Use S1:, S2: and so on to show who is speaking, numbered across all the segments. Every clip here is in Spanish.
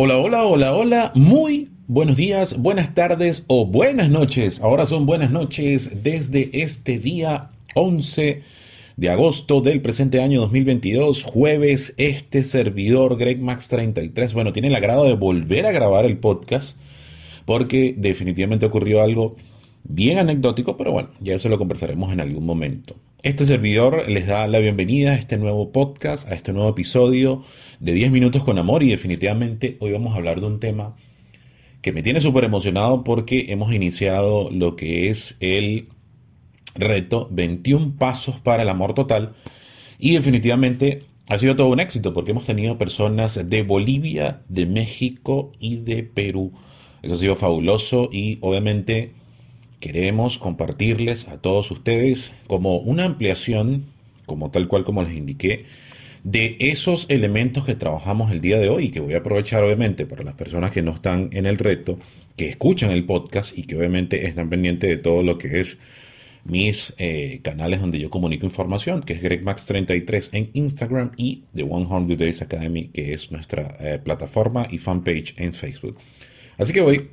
S1: Hola, hola, hola, hola. Muy buenos días, buenas tardes o buenas noches. Ahora son buenas noches desde este día 11 de agosto del presente año 2022, jueves, este servidor Greg Max 33, bueno, tiene el agrado de volver a grabar el podcast porque definitivamente ocurrió algo bien anecdótico, pero bueno, ya eso lo conversaremos en algún momento. Este servidor les da la bienvenida a este nuevo podcast, a este nuevo episodio de 10 minutos con amor y definitivamente hoy vamos a hablar de un tema que me tiene súper emocionado porque hemos iniciado lo que es el reto 21 pasos para el amor total y definitivamente ha sido todo un éxito porque hemos tenido personas de Bolivia, de México y de Perú. Eso ha sido fabuloso y obviamente queremos compartirles a todos ustedes como una ampliación, como tal cual como les indiqué, de esos elementos que trabajamos el día de hoy que voy a aprovechar obviamente para las personas que no están en el reto, que escuchan el podcast y que obviamente están pendientes de todo lo que es mis eh, canales donde yo comunico información, que es GregMax33 en Instagram y The 100 Days Academy, que es nuestra eh, plataforma y fanpage en Facebook. Así que hoy,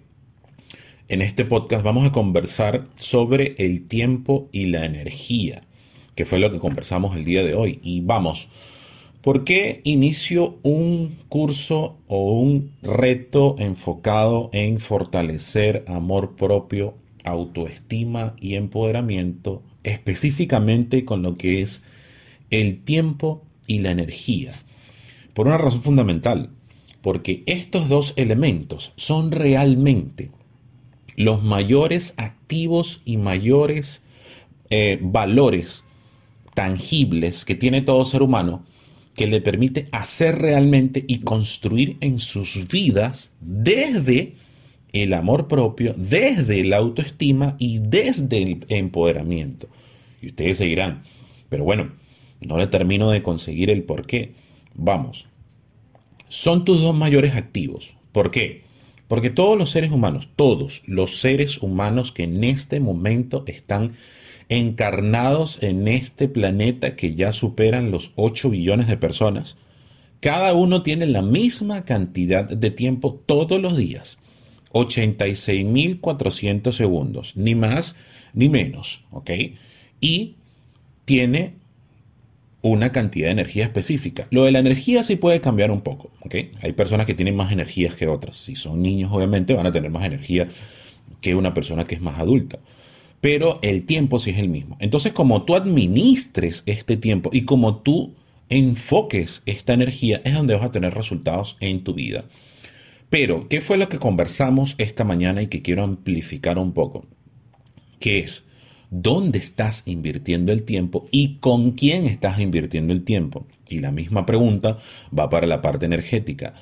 S1: en este podcast, vamos a conversar sobre el tiempo y la energía, que fue lo que conversamos el día de hoy. Y vamos, ¿por qué inicio un curso o un reto enfocado en fortalecer amor propio autoestima y empoderamiento específicamente con lo que es el tiempo y la energía. Por una razón fundamental, porque estos dos elementos son realmente los mayores activos y mayores eh, valores tangibles que tiene todo ser humano que le permite hacer realmente y construir en sus vidas desde el amor propio desde la autoestima y desde el empoderamiento. Y ustedes seguirán, pero bueno, no le termino de conseguir el por qué. Vamos, son tus dos mayores activos. ¿Por qué? Porque todos los seres humanos, todos los seres humanos que en este momento están encarnados en este planeta que ya superan los 8 billones de personas, cada uno tiene la misma cantidad de tiempo todos los días 86.400 segundos, ni más ni menos, ¿ok? Y tiene una cantidad de energía específica. Lo de la energía sí puede cambiar un poco, ¿ok? Hay personas que tienen más energías que otras. Si son niños, obviamente, van a tener más energía que una persona que es más adulta. Pero el tiempo sí es el mismo. Entonces, como tú administres este tiempo y como tú enfoques esta energía, es donde vas a tener resultados en tu vida. Pero, ¿qué fue lo que conversamos esta mañana y que quiero amplificar un poco? ¿Qué es? ¿Dónde estás invirtiendo el tiempo y con quién estás invirtiendo el tiempo? Y la misma pregunta va para la parte energética.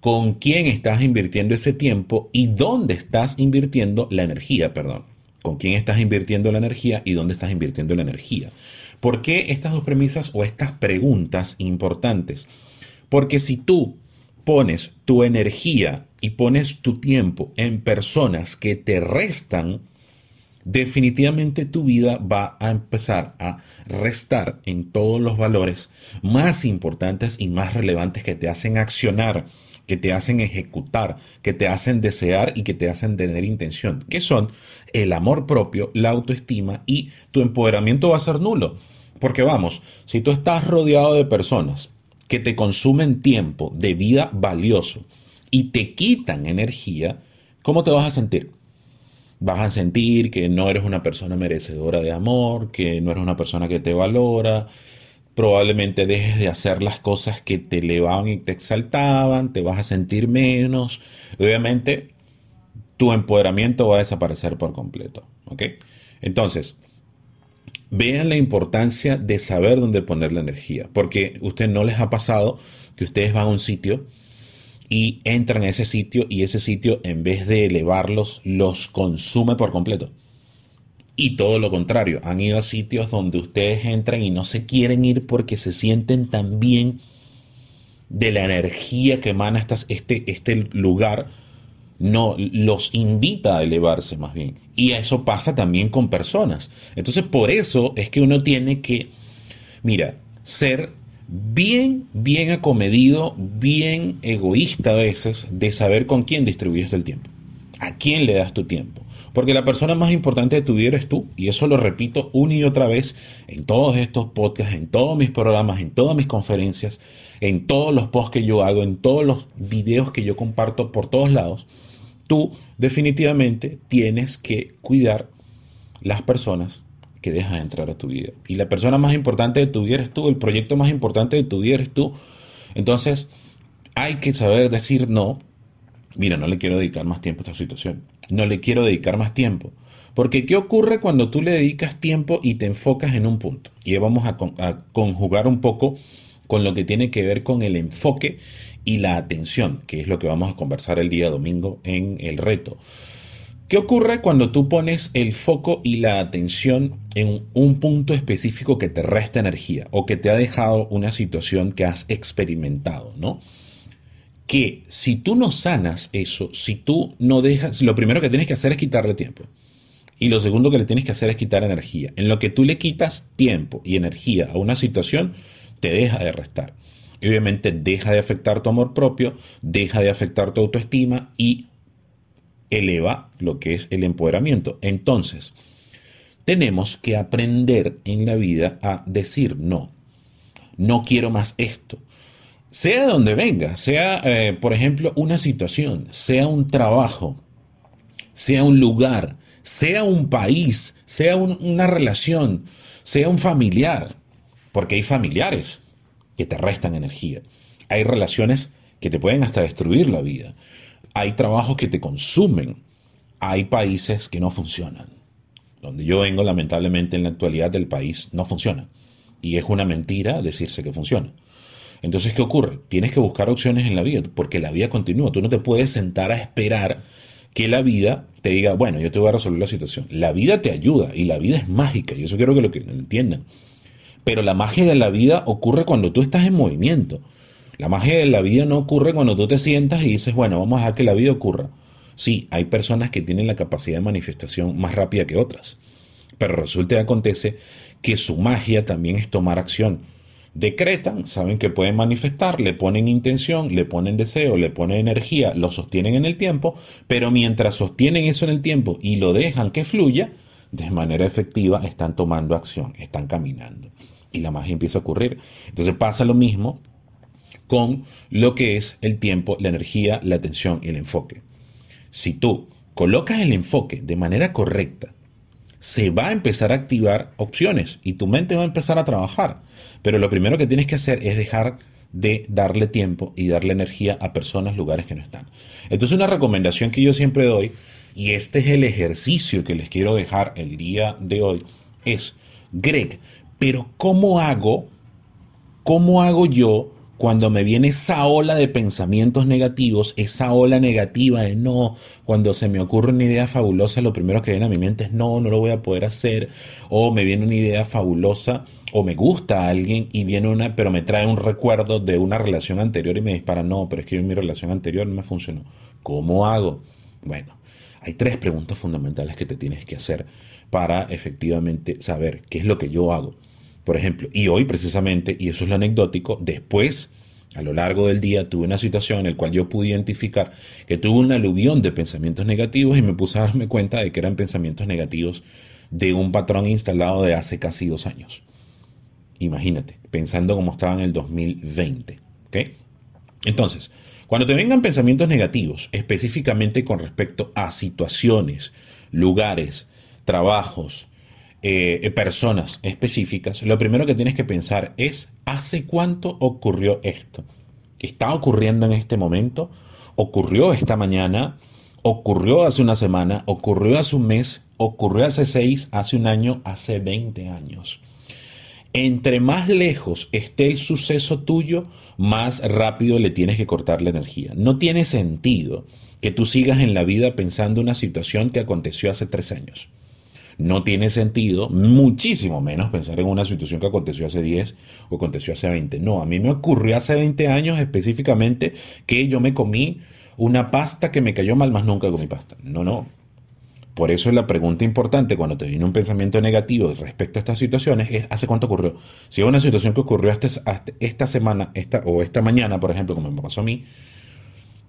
S1: ¿Con quién estás invirtiendo ese tiempo y dónde estás invirtiendo la energía? Perdón. ¿Con quién estás invirtiendo la energía y dónde estás invirtiendo la energía? ¿Por qué estas dos premisas o estas preguntas importantes? Porque si tú pones tu energía y pones tu tiempo en personas que te restan, definitivamente tu vida va a empezar a restar en todos los valores más importantes y más relevantes que te hacen accionar, que te hacen ejecutar, que te hacen desear y que te hacen tener intención, que son el amor propio, la autoestima y tu empoderamiento va a ser nulo. Porque vamos, si tú estás rodeado de personas que te consumen tiempo de vida valioso y te quitan energía, ¿cómo te vas a sentir? Vas a sentir que no eres una persona merecedora de amor, que no eres una persona que te valora, probablemente dejes de hacer las cosas que te elevaban y te exaltaban, te vas a sentir menos. Obviamente, tu empoderamiento va a desaparecer por completo. Entonces, vean la importancia de saber dónde poner la energía, porque usted no les ha pasado que ustedes van a un sitio y entran a ese sitio y ese sitio en vez de elevarlos los consume por completo. Y todo lo contrario, han ido a sitios donde ustedes entran y no se quieren ir porque se sienten tan bien de la energía que emana este, este lugar no los invita a elevarse más bien. Y eso pasa también con personas. Entonces, por eso es que uno tiene que, mira, ser bien, bien acomedido, bien egoísta a veces de saber con quién distribuyes el tiempo. ¿A quién le das tu tiempo? Porque la persona más importante de tu vida eres tú. Y eso lo repito una y otra vez en todos estos podcasts, en todos mis programas, en todas mis conferencias, en todos los posts que yo hago, en todos los videos que yo comparto por todos lados. Tú definitivamente tienes que cuidar las personas que dejas entrar a tu vida. Y la persona más importante de tu vida eres tú, el proyecto más importante de tu vida eres tú. Entonces, hay que saber decir no. Mira, no le quiero dedicar más tiempo a esta situación no le quiero dedicar más tiempo. Porque ¿qué ocurre cuando tú le dedicas tiempo y te enfocas en un punto? Y vamos a, conjugar un poco con lo que tiene que ver con el enfoque y la atención, que es lo que vamos a conversar el día domingo en el reto. ¿Qué ocurre cuando tú pones el foco y la atención en un punto específico que te resta energía o que te ha dejado una situación que has experimentado, ¿no? que si tú no sanas eso, si tú no dejas, lo primero que tienes que hacer es quitarle tiempo. Y lo segundo que le tienes que hacer es quitar energía. En lo que tú le quitas tiempo y energía a una situación, te deja de restar. Y obviamente deja de afectar tu amor propio, deja de afectar tu autoestima y eleva lo que es el empoderamiento. Entonces, tenemos que aprender en la vida a decir no. No quiero más esto sea donde venga, sea, eh, por ejemplo, una situación, sea un trabajo, sea un lugar, sea un país, sea una relación, sea un familiar, porque hay familiares que te restan energía, hay relaciones que te pueden hasta destruir la vida, hay trabajos que te consumen, hay países que no funcionan. Donde yo vengo, lamentablemente, en la actualidad del país no funciona. Y es una mentira decirse que funciona. Entonces, ¿qué ocurre? Tienes que buscar opciones en la vida, porque la vida continúa. Tú no te puedes sentar a esperar que la vida te diga, bueno, yo te voy a resolver la situación. La vida te ayuda y la vida es mágica, y eso quiero que lo, entiendan. Pero la magia de la vida ocurre cuando tú estás en movimiento. La magia de la vida no ocurre cuando tú te sientas y dices, bueno, vamos a dejar que la vida ocurra. Sí, hay personas que tienen la capacidad de manifestación más rápida que otras. Pero resulta y acontece que su magia también es tomar acción decretan, saben que pueden manifestar, le ponen intención, le ponen deseo, le ponen energía, lo sostienen en el tiempo, pero mientras sostienen eso en el tiempo y lo dejan que fluya, de manera efectiva están tomando acción, están caminando. Y la magia empieza a ocurrir. Entonces pasa lo mismo con lo que es el tiempo, la energía, la atención y el enfoque. Si tú colocas el enfoque de manera correcta, se va a empezar a activar opciones y tu mente va a empezar a trabajar. Pero lo primero que tienes que hacer es dejar de darle tiempo y darle energía a personas, lugares que no están. Entonces una recomendación que yo siempre doy, y este es el ejercicio que les quiero dejar el día de hoy, es, Greg, pero ¿cómo hago? ¿Cómo hago yo cuando me viene esa ola de pensamientos negativos, esa ola negativa de no, cuando se me ocurre una idea fabulosa, lo primero que viene a mi mente es no, no lo voy a poder hacer, o me viene una idea fabulosa, o me gusta a alguien y viene una, pero me trae un recuerdo de una relación anterior y me dispara, no, pero es que en mi relación anterior no me funcionó. ¿Cómo hago? Bueno, hay tres preguntas fundamentales que te tienes que hacer para efectivamente saber qué es lo que yo hago. Por ejemplo, y hoy precisamente, y eso es lo anecdótico, después, a lo largo del día, tuve una situación en la cual yo pude identificar que tuve una aluvión de pensamientos negativos y me puse a darme cuenta de que eran pensamientos negativos de un patrón instalado de hace casi dos años. Imagínate, pensando como estaba en el 2020. Entonces, cuando te vengan pensamientos negativos, específicamente con respecto a situaciones, lugares, trabajos, eh, personas específicas, lo primero que tienes que pensar es, ¿hace cuánto ocurrió esto? ¿Está ocurriendo en este momento? ¿Ocurrió esta mañana? ¿Ocurrió hace una semana? ¿Ocurrió hace un mes? ¿Ocurrió hace seis? ¿Hace un año? ¿Hace 20 años? Entre más lejos esté el suceso tuyo, más rápido le tienes que cortar la energía. No tiene sentido que tú sigas en la vida pensando una situación que aconteció hace tres años. No tiene sentido, muchísimo menos pensar en una situación que aconteció hace 10 o aconteció hace 20. No, a mí me ocurrió hace 20 años específicamente que yo me comí una pasta que me cayó mal, más nunca comí pasta. No, no. Por eso la pregunta importante cuando te viene un pensamiento negativo respecto a estas situaciones es ¿hace cuánto ocurrió? Si es una situación que ocurrió hasta, esta semana esta, o esta mañana, por ejemplo, como me pasó a mí,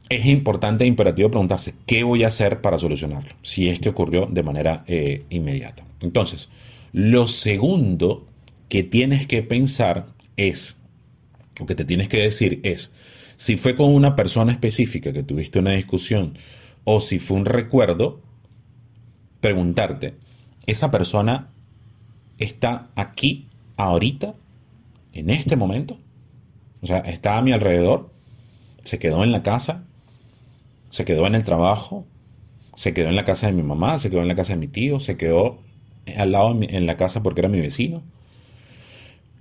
S1: es importante e imperativo preguntarse qué voy a hacer para solucionarlo, si es que ocurrió de manera eh, inmediata. Entonces, lo segundo que tienes que pensar es, o que te tienes que decir es, si fue con una persona específica que tuviste una discusión o si fue un recuerdo, preguntarte, ¿esa persona está aquí, ahorita, en este momento? O sea, ¿está a mi alrededor? ¿Se quedó en la casa? ¿Se quedó en el trabajo? ¿Se quedó en la casa de mi mamá? ¿Se quedó en la casa de mi tío? ¿Se quedó al lado en la casa porque era mi vecino?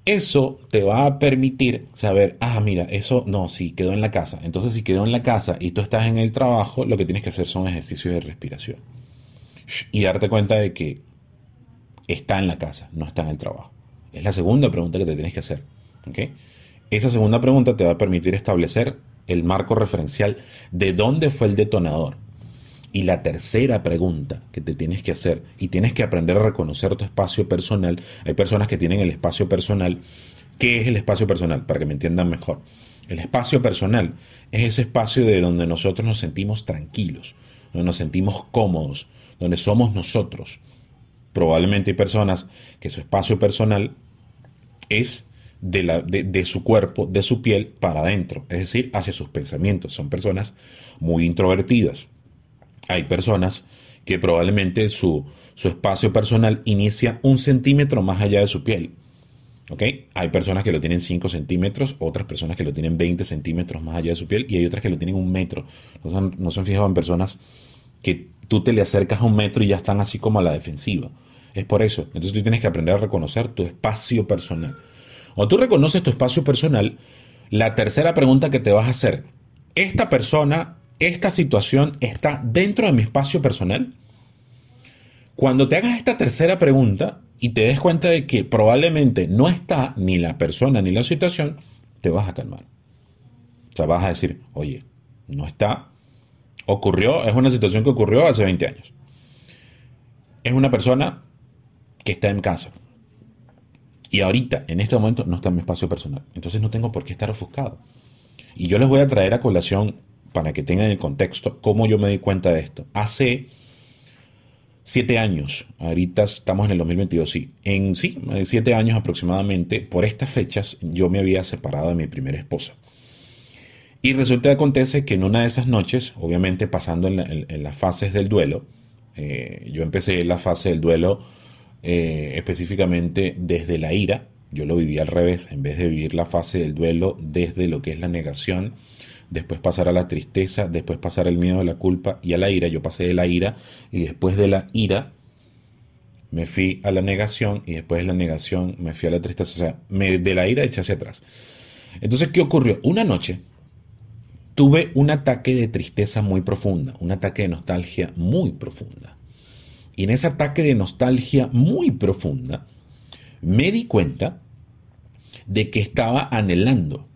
S1: Eso te va a permitir saber, ah, mira, eso no, sí, quedó en la casa. Entonces, si quedó en la casa y tú estás en el trabajo, lo que tienes que hacer son ejercicios de respiración y darte cuenta de que está en la casa, no está en el trabajo. Es la segunda pregunta que te tienes que hacer. Esa segunda pregunta te va a permitir establecer el marco referencial de dónde fue el detonador. Y la tercera pregunta que te tienes que hacer, y tienes que aprender a reconocer tu espacio personal, hay personas que tienen el espacio personal. ¿Qué es el espacio personal? Para que me entiendan mejor. El espacio personal es ese espacio de donde nosotros nos sentimos tranquilos, donde nos sentimos cómodos, donde somos nosotros. Probablemente hay personas que su espacio personal es de, la, de, su cuerpo, de su piel para adentro, es decir, hacia sus pensamientos. Son personas muy introvertidas. Hay personas que probablemente su, su espacio personal inicia un centímetro más allá de su piel. Hay personas que lo tienen 5 centímetros, otras personas que lo tienen 20 centímetros más allá de su piel y hay otras que lo tienen un metro. No no se han fijado en personas que tú te le acercas a un metro y ya están así como a la defensiva. Es por eso. Entonces tú tienes que aprender a reconocer tu espacio personal. Cuando tú reconoces tu espacio personal, la tercera pregunta que te vas a hacer, ¿esta persona, esta situación está dentro de mi espacio personal? Cuando te hagas esta tercera pregunta y te des cuenta de que probablemente no está ni la persona ni la situación, te vas a calmar. O sea, vas a decir, oye, no está, ocurrió, es una situación que ocurrió hace 20 años. Es una persona que está en casa. Y ahorita, en este momento, no está en mi espacio personal. Entonces no tengo por qué estar ofuscado. Y yo les voy a traer a colación, para que tengan el contexto, cómo yo me di cuenta de esto. Hace siete años, ahorita estamos en el 2022, sí. En sí, siete años aproximadamente, por estas fechas, yo me había separado de mi primera esposa. Y resulta que acontece que en una de esas noches, obviamente pasando en, las fases del duelo, eh, yo empecé la fase del duelo eh, específicamente desde la ira, yo lo viví al revés, en vez de vivir la fase del duelo desde lo que es la negación, después pasar a la tristeza, después pasar al miedo, a la culpa y a la ira, yo pasé de la ira y después de la ira me fui a la negación y después de la negación me fui a la tristeza, o sea, me, de la ira eché hacia atrás. Entonces, ¿qué ocurrió? Una noche tuve un ataque de tristeza muy profunda, un ataque de nostalgia muy profunda. Y en ese ataque de nostalgia muy profunda, me di cuenta de que estaba anhelando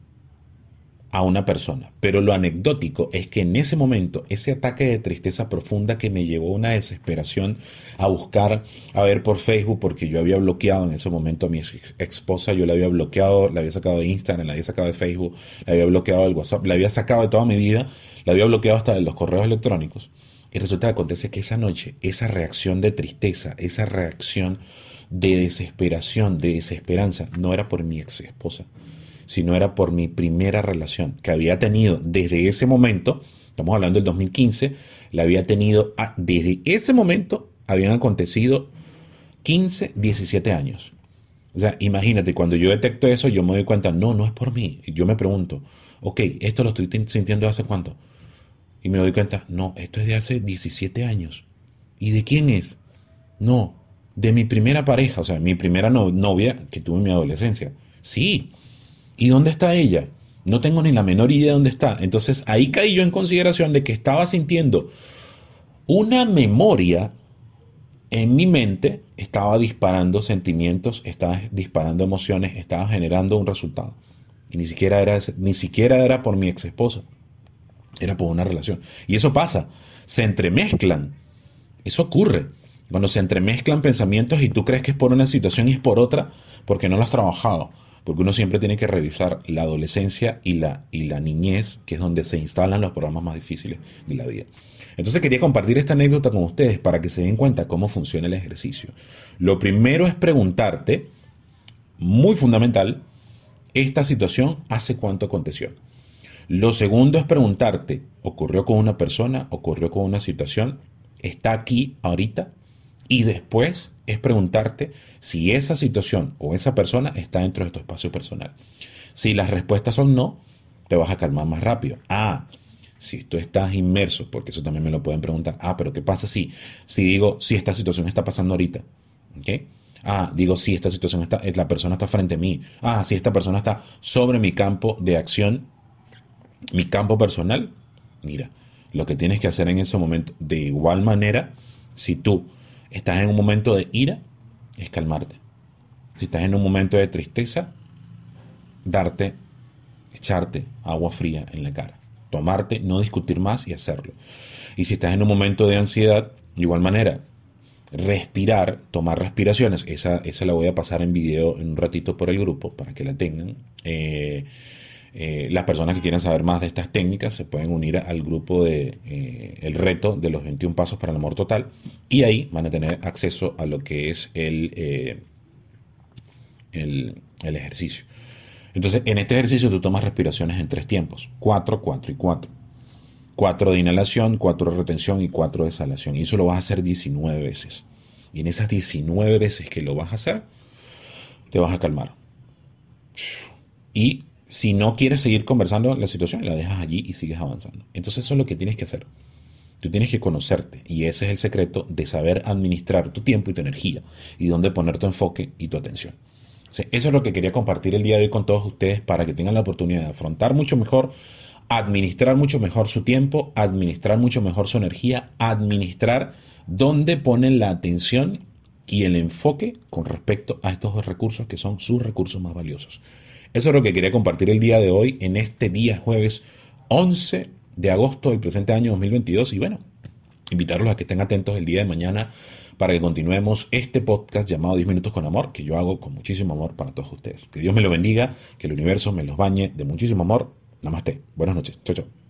S1: a una persona. Pero lo anecdótico es que en ese momento, ese ataque de tristeza profunda que me llevó a una desesperación a buscar, a ver por Facebook, porque yo había bloqueado en ese momento a mi esposa, yo la había bloqueado, la había sacado de Instagram, la había sacado de Facebook, la había bloqueado del WhatsApp, la había sacado de toda mi vida, la había bloqueado hasta de los correos electrónicos. Y resulta que acontece que esa noche, esa reacción de tristeza, esa reacción de desesperación, de desesperanza, no era por mi ex esposa, sino era por mi primera relación que había tenido desde ese momento, estamos hablando del 2015, la había tenido, desde ese momento habían acontecido 15, 17 años. O sea, imagínate, cuando yo detecto eso, yo me doy cuenta, no, no es por mí. Yo me pregunto, ok, esto lo estoy sintiendo hace cuánto. Y me doy cuenta, no, esto es de hace 17 años. ¿Y de quién es? No, de mi primera pareja, o sea, mi primera novia que tuve en mi adolescencia. Sí, ¿Y dónde está ella? No tengo ni la menor idea de dónde está. Entonces ahí caí yo en consideración de que estaba sintiendo una memoria en mi mente, estaba disparando sentimientos, estaba disparando emociones, estaba generando un resultado. Y ni siquiera era, ni siquiera era por mi ex esposa, era por una relación. Y eso pasa, se entremezclan Eso ocurre. Cuando se entremezclan pensamientos y tú crees que es por una situación y es por otra, porque no lo has trabajado. Porque uno siempre tiene que revisar la adolescencia y la, y la niñez, que es donde se instalan los programas más difíciles de la vida. Entonces quería compartir esta anécdota con ustedes para que se den cuenta cómo funciona el ejercicio. Lo primero es preguntarte, muy fundamental, esta situación hace cuánto aconteció. Lo segundo es preguntarte, ¿ocurrió con una persona? ¿Ocurrió con una situación? ¿Está aquí ahorita? Y después es preguntarte si esa situación o esa persona está dentro de tu espacio personal. Si las respuestas son no, te vas a calmar más rápido. Ah, si tú estás inmerso, porque eso también me lo pueden preguntar. Ah, pero ¿qué pasa si, si digo, si esta situación está pasando ahorita? ¿Ok? Ah, digo, si esta situación está, la persona está frente a mí. Ah, si esta persona está sobre mi campo de acción, mi campo personal. Mira, lo que tienes que hacer en ese momento, de igual manera, si tú estás en un momento de ira, es calmarte. Si estás en un momento de tristeza, darte, echarte agua fría en la cara. Tomarte, no discutir más y hacerlo. Y si estás en un momento de ansiedad, de igual manera, respirar, tomar respiraciones. Esa, esa la voy a pasar en video en un ratito por el grupo para que la tengan. Eh, eh, las personas que quieran saber más de estas técnicas se pueden unir al grupo de eh, el reto de los 21 pasos para el amor total y ahí van a tener acceso a lo que es el, eh, el, el, ejercicio. Entonces, en este ejercicio tú tomas respiraciones en tres tiempos, 4, 4 y 4. 4 de inhalación, 4 de retención y 4 de exhalación. Y eso lo vas a hacer 19 veces. Y en esas 19 veces que lo vas a hacer, te vas a calmar. Y si no quieres seguir conversando la situación, la dejas allí y sigues avanzando. Entonces eso es lo que tienes que hacer. Tú tienes que conocerte y ese es el secreto de saber administrar tu tiempo y tu energía y dónde poner tu enfoque y tu atención. eso es lo que quería compartir el día de hoy con todos ustedes para que tengan la oportunidad de afrontar mucho mejor, administrar mucho mejor su tiempo, administrar mucho mejor su energía, administrar dónde ponen la atención y el enfoque con respecto a estos dos recursos que son sus recursos más valiosos. Eso es lo que quería compartir el día de hoy, en este día jueves 11 de agosto del presente año 2022. Y bueno, invitarlos a que estén atentos el día de mañana para que continuemos este podcast llamado 10 minutos con amor, que yo hago con muchísimo amor para todos ustedes. Que Dios me lo bendiga, que el universo me los bañe de muchísimo amor. Namaste. Buenas noches. Chao, chao.